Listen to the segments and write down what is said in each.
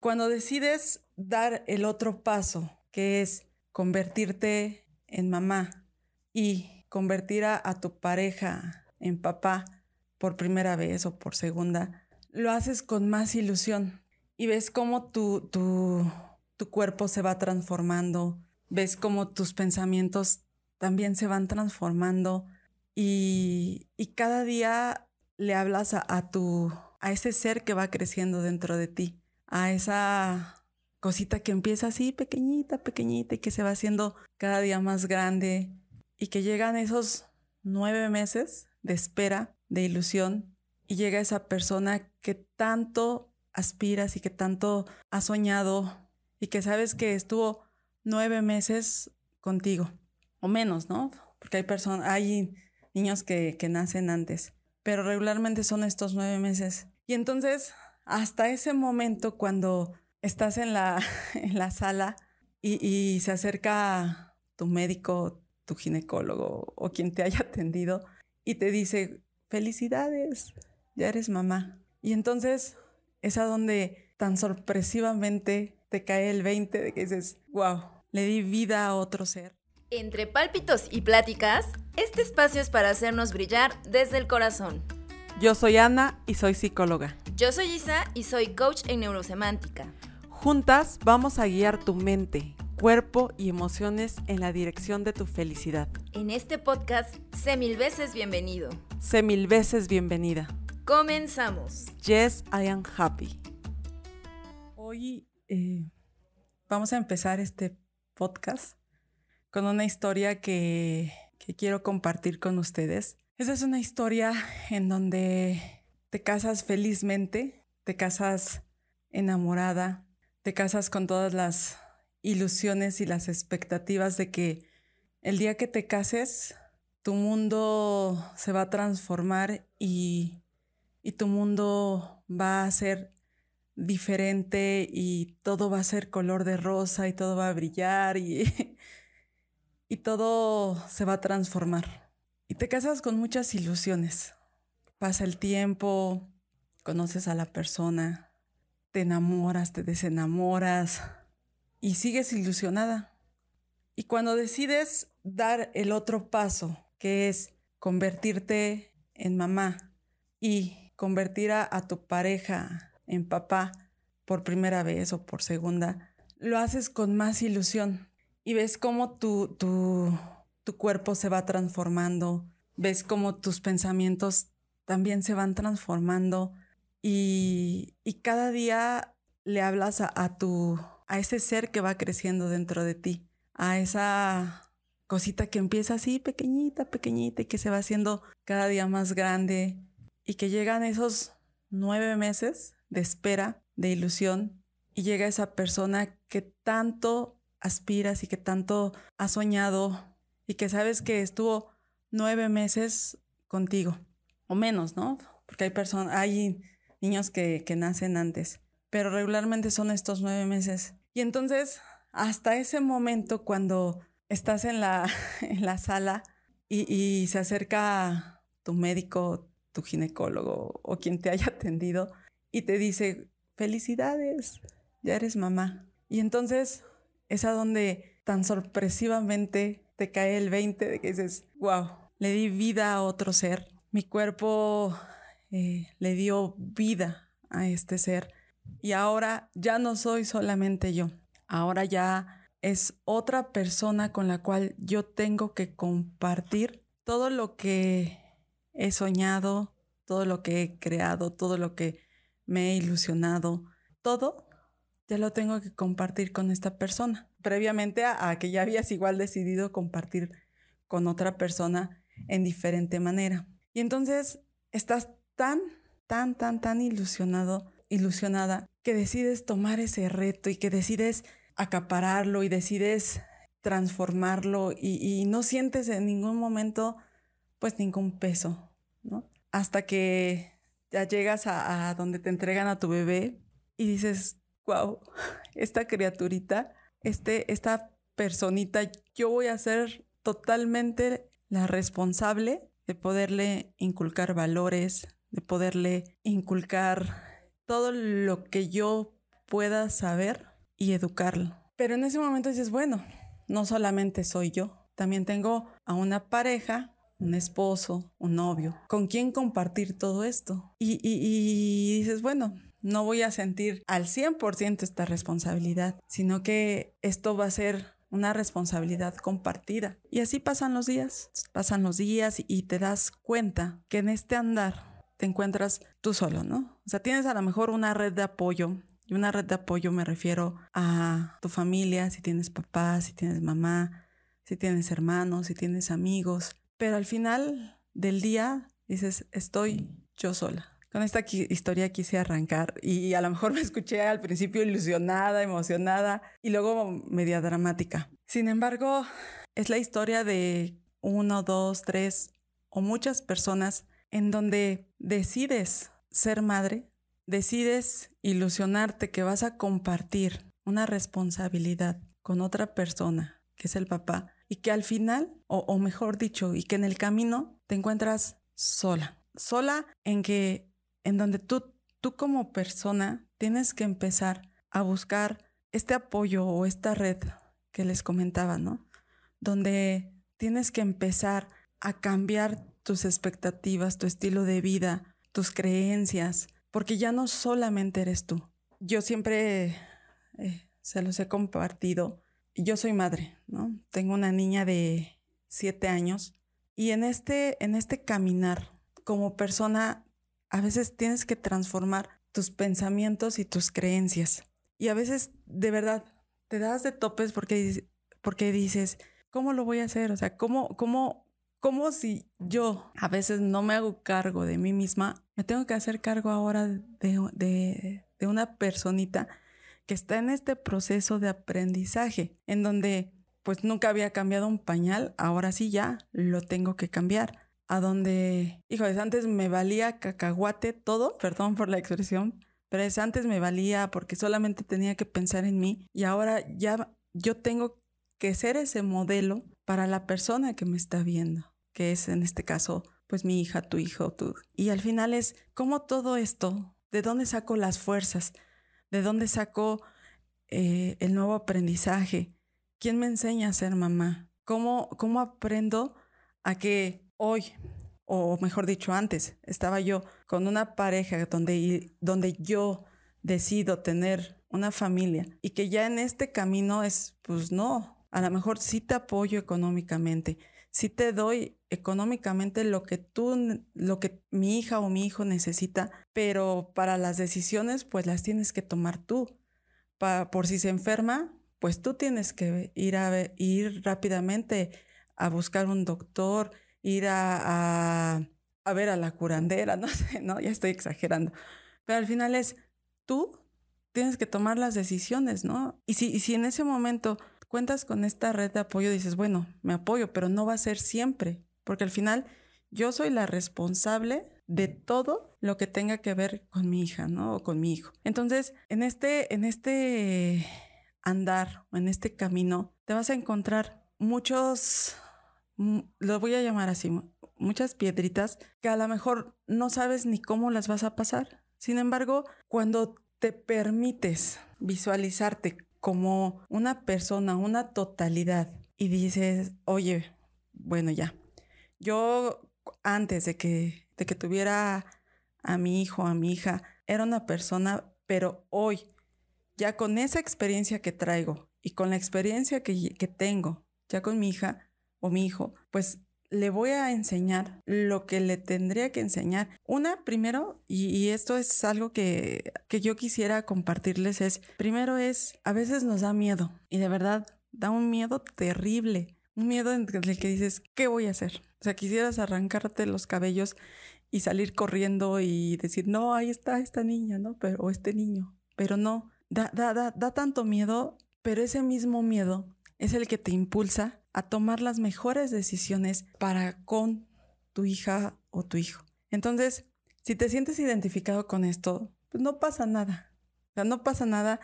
Cuando decides dar el otro paso, que es convertirte en mamá y convertir a, tu pareja en papá por primera vez o por segunda, lo haces con más ilusión y ves cómo tu, tu, tu cuerpo se va transformando, ves cómo tus pensamientos también se van transformando y, cada día le hablas a, tu, a ese ser que va creciendo dentro de ti, a esa cosita que empieza así pequeñita, pequeñita y que se va haciendo cada día más grande y que llegan esos nueve meses de espera, de ilusión y llega esa persona que tanto aspiras y que tanto has soñado y que sabes que estuvo nueve meses contigo o menos, ¿no? Porque hay personas, hay niños que, nacen antes, pero regularmente son estos nueve meses. Y entonces, hasta ese momento, cuando estás en la, en la sala y, se acerca tu médico, tu ginecólogo o quien te haya atendido y te dice, felicidades, ya eres mamá. Y entonces es a donde tan sorpresivamente te cae el 20 de que dices, wow, le di vida a otro ser. Entre pálpitos y pláticas, este espacio es para hacernos brillar desde el corazón. Yo soy Ana y soy psicóloga. Yo soy Isa y soy coach en neurosemántica. Juntas vamos a guiar tu mente, cuerpo y emociones en la dirección de tu felicidad. En este podcast, sé mil veces bienvenido. Sé mil veces bienvenida. Comenzamos. Yes, I am happy. Hoy eh, vamos a empezar este podcast con una historia que, quiero compartir con ustedes. Esa es una historia en donde te casas felizmente, te casas enamorada, te casas con todas las ilusiones y las expectativas de que el día que te cases, tu mundo se va a transformar y, y tu mundo va a ser diferente y todo va a ser color de rosa y todo va a brillar y y todo se va a transformar. Te casas con muchas ilusiones. Pasa el tiempo, conoces a la persona, te enamoras, te desenamoras y sigues ilusionada. Y cuando decides dar el otro paso, que es convertirte en mamá y convertir a, tu pareja en papá por primera vez o por segunda, lo haces con más ilusión y ves cómo tu, tu, tu cuerpo se va transformando, ves cómo tus pensamientos también se van transformando y, y cada día le hablas a, tu, a ese ser que va creciendo dentro de ti, a esa cosita que empieza así pequeñita, pequeñita y que se va haciendo cada día más grande y que llegan esos nueve meses de espera, de ilusión y llega esa persona que tanto aspiras y que tanto has soñado y que sabes que estuvo nueve meses contigo o menos, ¿no? Porque hay personas, hay niños que, nacen antes, pero regularmente son estos nueve meses. Y entonces, hasta ese momento, cuando estás en la, en la sala y, y se acerca tu médico, tu ginecólogo o quien te haya atendido y te dice, felicidades, ya eres mamá. Y entonces es a donde tan sorpresivamente te cae el 20 de que dices, wow, le di vida a otro ser. Mi cuerpo eh, le dio vida a este ser. Y ahora ya no soy solamente yo. Ahora ya es otra persona con la cual yo tengo que compartir todo lo que he soñado, todo lo que he creado, todo lo que me he ilusionado, todo ya lo tengo que compartir con esta persona. Previamente a, que ya habías igual decidido compartir con otra persona en diferente manera. Y entonces estás tan, tan, tan, tan ilusionado, ilusionada, que decides tomar ese reto y que decides acapararlo y decides transformarlo y, no sientes en ningún momento pues ningún peso, ¿no? Hasta que ya llegas a donde te entregan a tu bebé y dices, wow, esta criaturita, este, esta personita, yo voy a ser totalmente la responsable de poderle inculcar valores, de poderle inculcar todo lo que yo puedas saber y educarlo. Pero en ese momento dices, bueno, no solamente soy yo, también tengo a una pareja, un esposo, un novio, con quien compartir todo esto. Y, y dices, bueno, no voy a sentir al 100% esta responsabilidad, sino que esto va a ser una responsabilidad compartida. Y así pasan los días, pasan los días y te das cuenta que en este andar te encuentras tú solo, ¿no? O sea, tienes a lo mejor una red de apoyo. Y una red de apoyo me refiero a tu familia, si tienes papá, si tienes mamá, si tienes hermanos, si tienes amigos. Pero al final del día dices, estoy yo sola. Con esta historia quise arrancar y a lo mejor me escuché al principio ilusionada, emocionada y luego media dramática. Sin embargo, es la historia de uno, dos, tres o muchas personas en donde decides ser madre, decides ilusionarte que vas a compartir una responsabilidad con otra persona, que es el papá, y que al final, o, o mejor dicho, y que en el camino te encuentras sola. Sola en que en donde tú, tú como persona tienes que empezar a buscar este apoyo o esta red que les comentaba, ¿no? Donde tienes que empezar a cambiar tus expectativas, tu estilo de vida, tus creencias, porque ya no solamente eres tú. Yo siempre eh, se los he compartido. Yo soy madre, ¿no? Tengo una niña de siete años y en este, en este caminar como persona a veces tienes que transformar tus pensamientos y tus creencias. Y a veces, de verdad, te das de topes porque, porque dices, ¿cómo lo voy a hacer? O sea, ¿cómo, cómo, cómo si yo a veces no me hago cargo de mí misma, me tengo que hacer cargo ahora de, de, de una personita que está en este proceso de aprendizaje, en donde pues nunca había cambiado un pañal, ahora sí ya lo tengo que cambiar a donde, híjoles, antes me valía cacahuate todo, perdón por la expresión, pero es antes me valía porque solamente tenía que pensar en mí y ahora ya yo tengo que ser ese modelo para la persona que me está viendo, que es en este caso pues mi hija, tu hijo, tú. Y al final es cómo todo esto, de dónde saco las fuerzas, de dónde saco eh, el nuevo aprendizaje, quién me enseña a ser mamá, cómo, cómo aprendo a que hoy, o mejor dicho antes, estaba yo con una pareja donde, donde yo decido tener una familia y que ya en este camino es, pues no, a lo mejor sí te apoyo económicamente, sí te doy económicamente lo que tú, lo que mi hija o mi hijo necesita, pero para las decisiones pues las tienes que tomar tú. por si se enferma, pues tú tienes que ir a ir rápidamente a buscar un doctor, ir a, a, ver a la curandera, no sé, no, ya estoy exagerando. Pero al final es tú tienes que tomar las decisiones, ¿no? Y si, y si en ese momento cuentas con esta red de apoyo, dices, bueno, me apoyo, pero no va a ser siempre, porque al final yo soy la responsable de todo lo que tenga que ver con mi hija, ¿no? O con mi hijo. Entonces, en este, en este andar o en este camino, te vas a encontrar muchos lo voy a llamar así, muchas piedritas que a lo mejor no sabes ni cómo las vas a pasar. Sin embargo, cuando te permites visualizarte como una persona, una totalidad, y dices, oye, bueno, ya, yo antes de que, de que tuviera a mi hijo, a mi hija, era una persona, pero hoy, ya con esa experiencia que traigo y con la experiencia que, que tengo, ya con mi hija, o mi hijo, pues le voy a enseñar lo que le tendría que enseñar. Una, primero, y, esto es algo que, que, yo quisiera compartirles, es, primero es, a veces nos da miedo, y de verdad, da un miedo terrible, un miedo en el que dices, ¿qué voy a hacer? O sea, quisieras arrancarte los cabellos y salir corriendo y decir, no, ahí está esta niña, ¿no? Pero, o este niño, pero no, da, da, da, da tanto miedo, pero ese mismo miedo es el que te impulsa a tomar las mejores decisiones para con tu hija o tu hijo. Entonces, si te sientes identificado con esto, pues no pasa nada. O sea, no pasa nada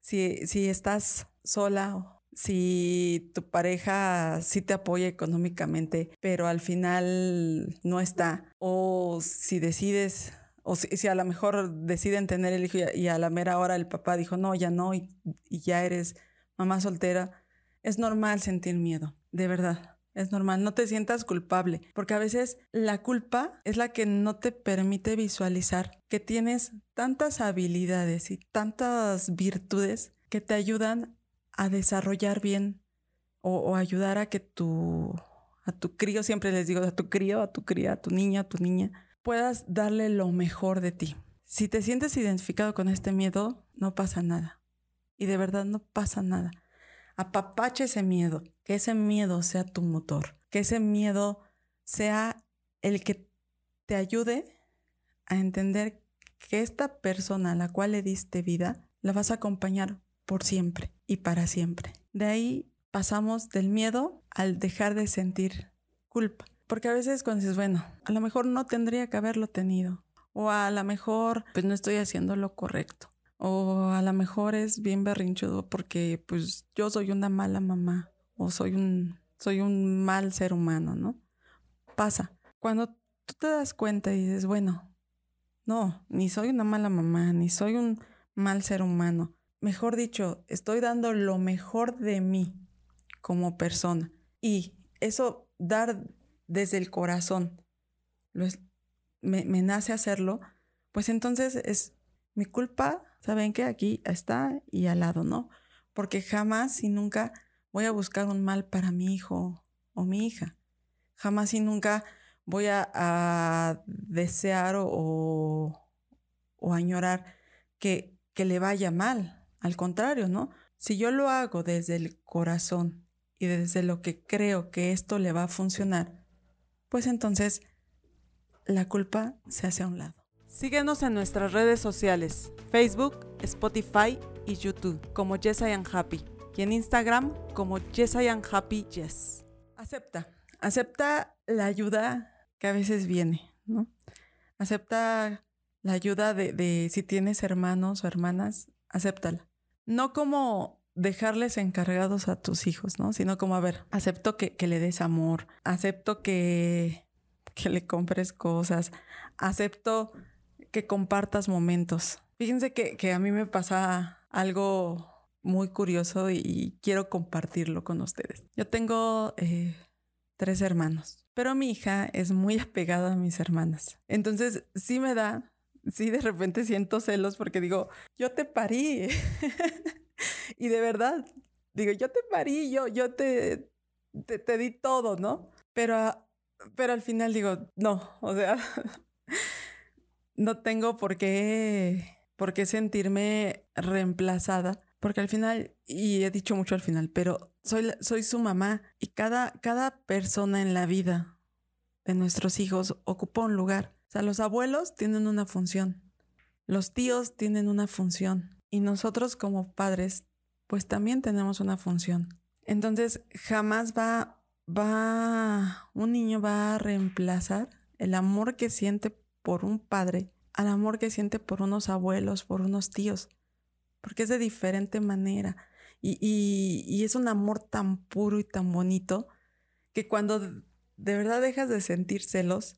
si, si estás sola o si tu pareja sí te apoya económicamente, pero al final no está. O si decides O si, a lo mejor deciden tener el hijo y a, la mera hora el papá dijo, no, ya no, y, y ya eres mamá soltera, es normal sentir miedo, de verdad. Es normal, no te sientas culpable, porque a veces la culpa es la que no te permite visualizar que tienes tantas habilidades y tantas virtudes que te ayudan a desarrollar bien o, ayudar a que tu, a tu crío, siempre les digo, a tu crío, a tu cría, a tu niña, a tu niña, puedas darle lo mejor de ti. Si te sientes identificado con este miedo, no pasa nada. Y de verdad no pasa nada. Apapache ese miedo, que ese miedo sea tu motor, que ese miedo sea el que te ayude a entender que esta persona a la cual le diste vida, la vas a acompañar por siempre y para siempre. De ahí pasamos del miedo al dejar de sentir culpa. Porque a veces cuando dices, bueno, a lo mejor no tendría que haberlo tenido. O a lo mejor pues no estoy haciendo lo correcto. O a lo mejor es bien berrinchudo porque pues yo soy una mala mamá. O soy un, soy un mal ser humano, ¿no? Pasa. Cuando tú te das cuenta y dices, bueno, no, ni soy una mala mamá, ni soy un mal ser humano. Mejor dicho, estoy dando lo mejor de mí como persona. Y eso dar desde el corazón, me, me, nace hacerlo, pues entonces es mi culpa, ¿saben qué? Aquí está y al lado, ¿no? Porque jamás y nunca voy a buscar un mal para mi hijo o mi hija. Jamás y nunca voy a, desear o, o, añorar que, que le vaya mal. Al contrario, ¿no? Si yo lo hago desde el corazón y desde lo que creo que esto le va a funcionar, pues entonces la culpa se hace a un lado. Síguenos en nuestras redes sociales, Facebook, Spotify y YouTube como Yes I Am Happy y en Instagram como Yes I Am Happy Yes. Acepta, acepta la ayuda que a veces viene, ¿no? Acepta la ayuda de, si tienes hermanos o hermanas, acéptala. No como dejarles encargados a tus hijos, ¿no? Sino como, a ver, acepto que, le des amor, acepto que, que le compres cosas, acepto que compartas momentos. Fíjense que, a mí me pasa algo muy curioso y, quiero compartirlo con ustedes. Yo tengo eh, tres hermanos, pero mi hija es muy apegada a mis hermanas. Entonces, sí me da, sí de repente siento celos porque digo, yo te parí. y de verdad, digo, yo te parí, yo, yo te, te, di todo, ¿no? Pero, pero al final digo, no, o sea, no tengo por qué, por qué sentirme reemplazada, porque al final, y he dicho mucho al final, pero soy, soy su mamá y cada, cada persona en la vida de nuestros hijos ocupa un lugar. O sea, los abuelos tienen una función, los tíos tienen una función, y nosotros como padres, pues también tenemos una función. Entonces, jamás va, va, un niño va a reemplazar el amor que siente por un padre al amor que siente por unos abuelos, por unos tíos, porque es de diferente manera. Y, y, es un amor tan puro y tan bonito que cuando de verdad dejas de sentir celos,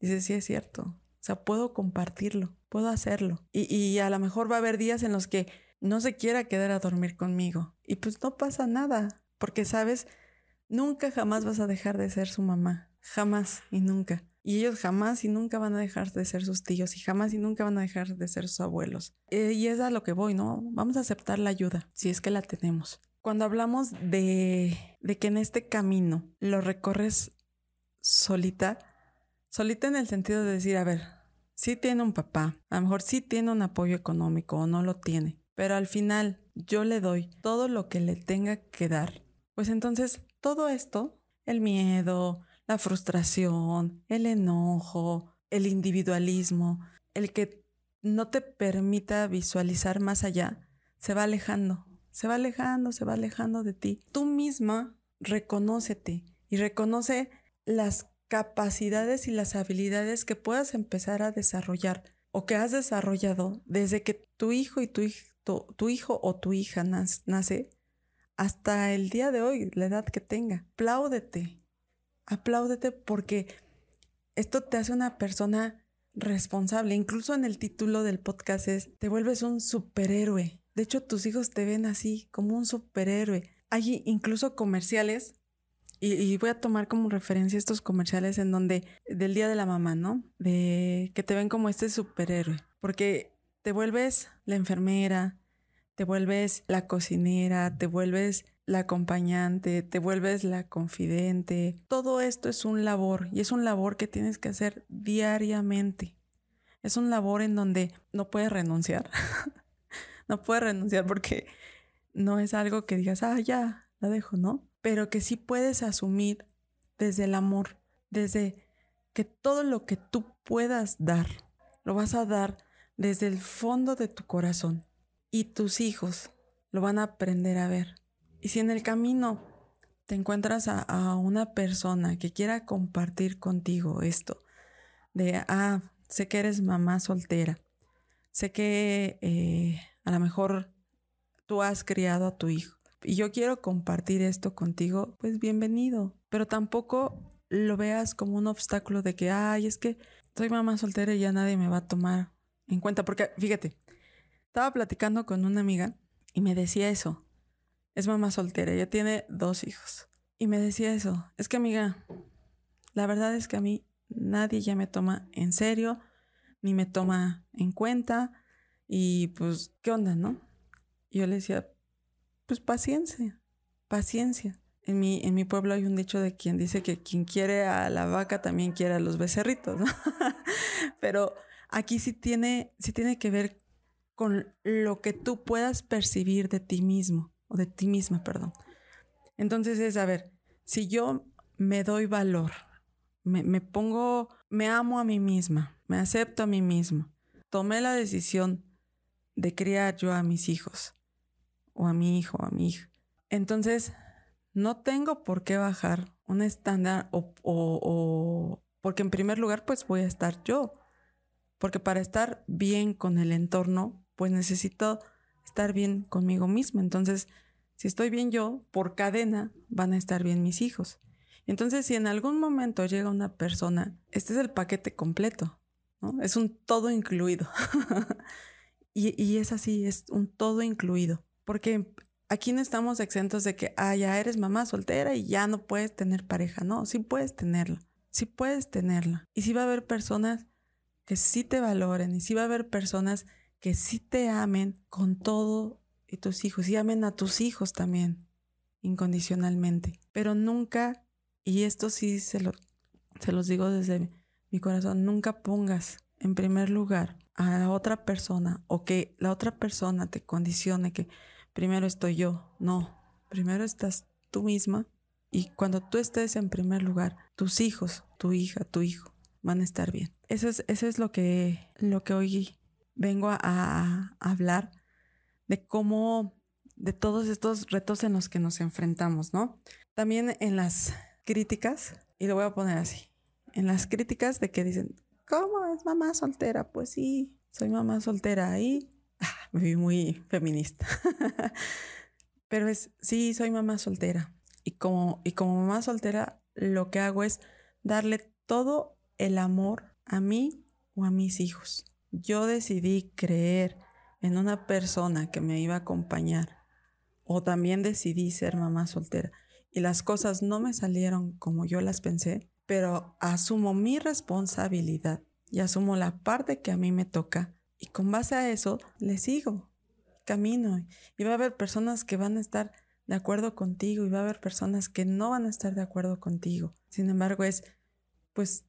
dices, sí es cierto, o sea, puedo compartirlo puedo hacerlo. Y, a lo mejor va a haber días en los que no se quiera quedar a dormir conmigo. Y pues no pasa nada, porque sabes, nunca jamás vas a dejar de ser su mamá. Jamás y nunca. Y ellos jamás y nunca van a dejar de ser sus tíos y jamás y nunca van a dejar de ser sus abuelos. Eh, y es a lo que voy, ¿no? Vamos a aceptar la ayuda, si es que la tenemos. Cuando hablamos de, de que en este camino lo recorres solita, solita en el sentido de decir, a ver, sí tiene un papá, a lo mejor sí tiene un apoyo económico o no lo tiene, pero al final yo le doy todo lo que le tenga que dar, pues entonces todo esto, el miedo, la frustración, el enojo, el individualismo, el que no te permita visualizar más allá, se va alejando, se va alejando, se va alejando de ti. Tú misma reconócete y reconoce las capacidades y las habilidades que puedas empezar a desarrollar o que has desarrollado desde que tu hijo y tu, hijo o tu hija nace hasta el día de hoy, la edad que tenga. Apláudete, apláudete porque esto te hace una persona responsable. Incluso en el título del podcast es, te vuelves un superhéroe. De hecho, tus hijos te ven así, como un superhéroe. Hay incluso comerciales, y, voy a tomar como referencia estos comerciales en donde, del Día de la Mamá, ¿no? De que te ven como este superhéroe. Porque te vuelves la enfermera, te vuelves la cocinera, te vuelves la acompañante, te vuelves la confidente. Todo esto es un labor y es un labor que tienes que hacer diariamente. Es un labor en donde no puedes renunciar. no puedes renunciar porque no es algo que digas, ah, ya, la dejo, ¿no? Pero que sí puedes asumir desde el amor, desde que todo lo que tú puedas dar, lo vas a dar desde el fondo de tu corazón. Y tus hijos lo van a aprender a ver. Y si en el camino te encuentras a, una persona que quiera compartir contigo esto, de, ah, sé que eres mamá soltera, sé que eh, a lo mejor tú has criado a tu hijo y yo quiero compartir esto contigo, pues bienvenido, pero tampoco lo veas como un obstáculo de que, ay, es que soy mamá soltera y ya nadie me va a tomar en cuenta, porque fíjate, estaba platicando con una amiga y me decía eso, es mamá soltera, ella tiene dos hijos. Y me decía eso, es que amiga, la verdad es que a mí nadie ya me toma en serio, ni me toma en cuenta. Y pues, ¿qué onda, no? Yo le decía, pues paciencia, paciencia. En mi, en mi pueblo hay un dicho de quien dice que quien quiere a la vaca también quiere a los becerritos, ¿no? Pero aquí sí tiene, sí tiene que ver con lo que tú puedas percibir de ti mismo o de ti misma, perdón. Entonces es, a ver, si yo me doy valor, me, pongo, me amo a mí misma, me acepto a mí misma, tomé la decisión de criar yo a mis hijos, o a mi hijo, o a mi hija. Entonces, no tengo por qué bajar un estándar o, o, porque en primer lugar, pues voy a estar yo. Porque para estar bien con el entorno, pues necesito estar bien conmigo misma. Entonces, si estoy bien yo, por cadena van a estar bien mis hijos. Entonces, si en algún momento llega una persona, este es el paquete completo. Es un todo incluido. y, es así, es un todo incluido. Porque aquí no estamos exentos de que, ah, ya eres mamá soltera y ya no puedes tener pareja. No, sí puedes tenerla. Sí puedes tenerla. Y sí va a haber personas que sí te valoren y sí va a haber personas que sí te amen con todo y tus hijos y amen a tus hijos también incondicionalmente. Pero nunca, y esto sí se, lo, se los digo desde mi corazón, nunca pongas en primer lugar a la otra persona o que la otra persona te condicione que primero estoy yo. No, primero estás tú misma y cuando tú estés en primer lugar, tus hijos, tu hija, tu hijo van a estar bien. Eso es, eso es lo que, lo que hoy vengo a, hablar de cómo, de todos estos retos en los que nos enfrentamos, ¿no? También en las críticas, y lo voy a poner así, en las críticas de que dicen, ¿cómo es mamá soltera? Pues sí, soy mamá soltera ahí. Ah, me vi muy feminista. Pero es, sí, soy mamá soltera. Y como, y como mamá soltera, lo que hago es darle todo el amor a mí o a mis hijos yo decidí creer en una persona que me iba a acompañar o también decidí ser mamá soltera y las cosas no me salieron como yo las pensé, pero asumo mi responsabilidad y asumo la parte que a mí me toca y con base a eso le sigo, camino y va a haber personas que van a estar de acuerdo contigo y va a haber personas que no van a estar de acuerdo contigo. Sin embargo, es pues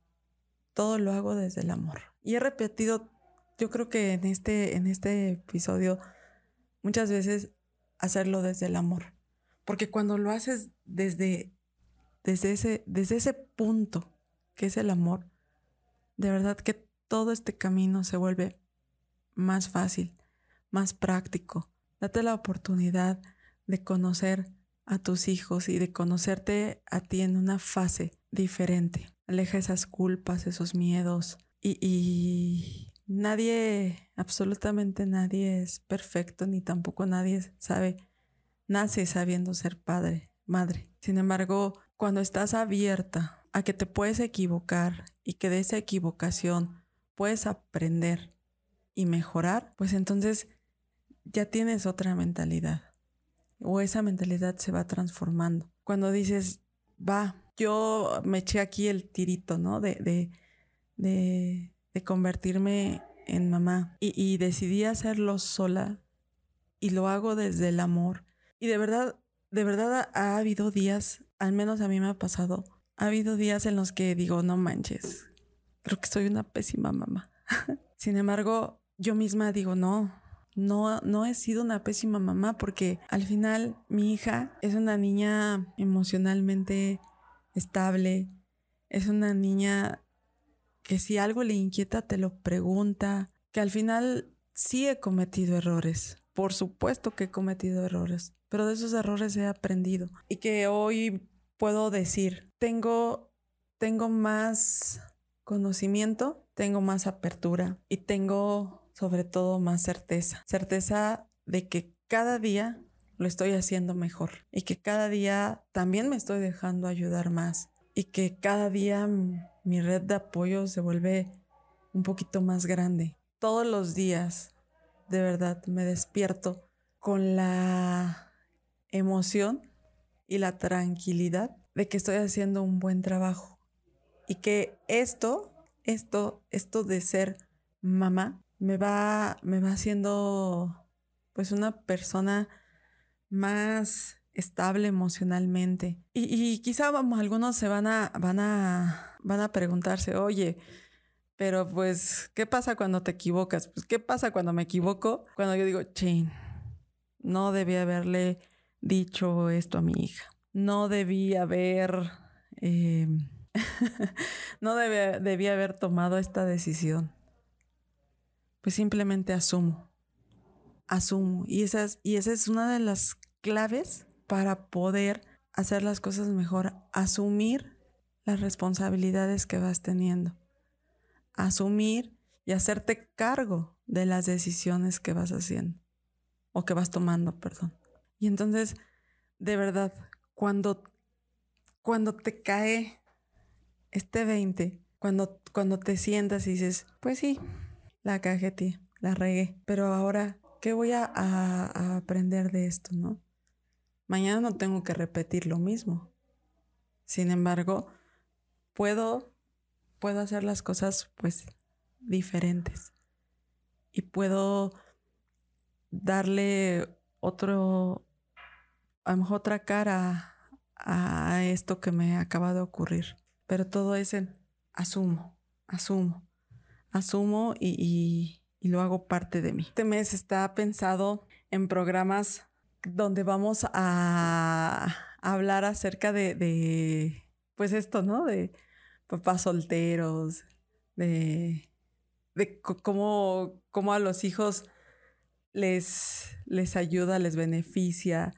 todo lo hago desde el amor. Y he repetido yo creo que en este, en este episodio muchas veces hacerlo desde el amor. Porque cuando lo haces desde, desde, ese, desde ese punto que es el amor, de verdad que todo este camino se vuelve más fácil, más práctico. Date la oportunidad de conocer a tus hijos y de conocerte a ti en una fase diferente. Aleja esas culpas, esos miedos y, Nadie, absolutamente nadie es perfecto, ni tampoco nadie sabe, nace sabiendo ser padre, madre. Sin embargo, cuando estás abierta a que te puedes equivocar y que de esa equivocación puedes aprender y mejorar, pues entonces ya tienes otra mentalidad o esa mentalidad se va transformando. Cuando dices, va, yo me eché aquí el tirito, ¿no? De, de, de, de convertirme en mamá y, decidí hacerlo sola y lo hago desde el amor. Y de verdad, de verdad ha habido días, al menos a mí me ha pasado, ha habido días en los que digo, no manches, creo que soy una pésima mamá. Sin embargo, yo misma digo, no, no, no he sido una pésima mamá porque al final mi hija es una niña emocionalmente estable, es una niña que si algo le inquieta te lo pregunta, que al final sí he cometido errores, por supuesto que he cometido errores, pero de esos errores he aprendido. Y que hoy puedo decir, tengo, tengo más conocimiento, tengo más apertura y tengo sobre todo más certeza. Certeza de que cada día lo estoy haciendo mejor y que cada día también me estoy dejando ayudar más y que cada día mi red de apoyo se vuelve un poquito más grande. Todos los días, de verdad, me despierto con la emoción y la tranquilidad de que estoy haciendo un buen trabajo y que esto, esto, esto de ser mamá me va, me va haciendo pues una persona más estable emocionalmente. Y, quizá vamos, algunos se van a, van a, van a preguntarse, oye, pero pues, ¿qué pasa cuando te equivocas? Pues, ¿qué pasa cuando me equivoco? Cuando yo digo, chin, no debí haberle dicho esto a mi hija. No debí haber, eh, no debí, debí haber tomado esta decisión pues simplemente asumo, asumo. Y esa, es, y esa es una de las claves para poder hacer las cosas mejor, asumir las responsabilidades que vas teniendo, asumir y hacerte cargo de las decisiones que vas haciendo o que vas tomando, perdón. Y entonces, de verdad, cuando, cuando te cae este 20, cuando, cuando te sientas y dices, pues sí, la cajetí, la regué. Pero ahora, ¿qué voy a, aprender de esto, no? Mañana no tengo que repetir lo mismo. Sin embargo, puedo, puedo hacer las cosas pues diferentes. Y puedo darle otro, a lo mejor otra cara a esto que me acaba de ocurrir. Pero todo es en asumo, asumo asumo y, lo hago parte de mí. Este mes está pensado en programas donde vamos a hablar acerca de, pues esto, ¿no? De papás solteros, de, de cómo, cómo, a los hijos les, les ayuda, les beneficia.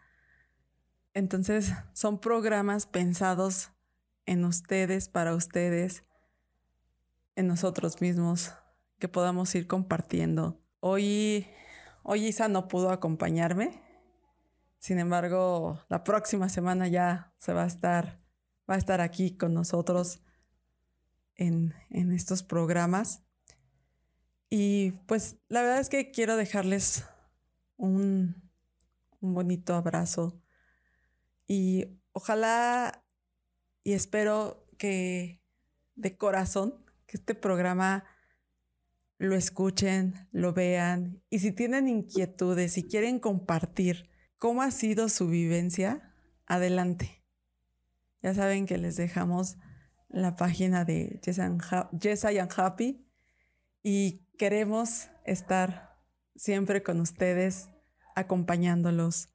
Entonces, son programas pensados en ustedes, para ustedes, en nosotros mismos, que podamos ir compartiendo. Hoy, hoy Isa no pudo acompañarme, sin embargo, la próxima semana ya se va a estar, va a estar aquí con nosotros en, en estos programas. Y pues la verdad es que quiero dejarles un, un bonito abrazo y ojalá y espero que de corazón que este programa lo escuchen, lo vean y si tienen inquietudes, si quieren compartir cómo ha sido su vivencia, adelante. Ya saben que les dejamos la página de Yes, I Am Happy y queremos estar siempre con ustedes, acompañándolos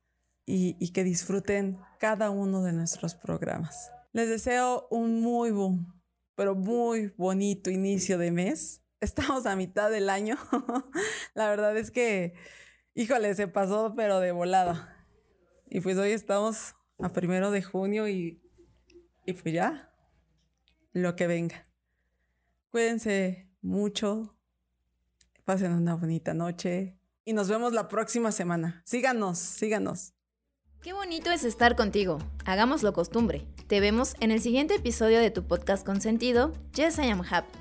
y, y que disfruten cada uno de nuestros programas. Les deseo un muy buen pero muy bonito inicio de mes. Estamos a mitad del año. La verdad es que, híjole, se pasó, pero de volada. Y pues hoy estamos a primero de junio y, y pues ya, lo que venga. Cuídense mucho, pasen una bonita noche y nos vemos la próxima semana. Síganos, síganos. Qué bonito es estar contigo. Hagámoslo costumbre. Te vemos en el siguiente episodio de tu podcast consentido, Yes I Am Happy.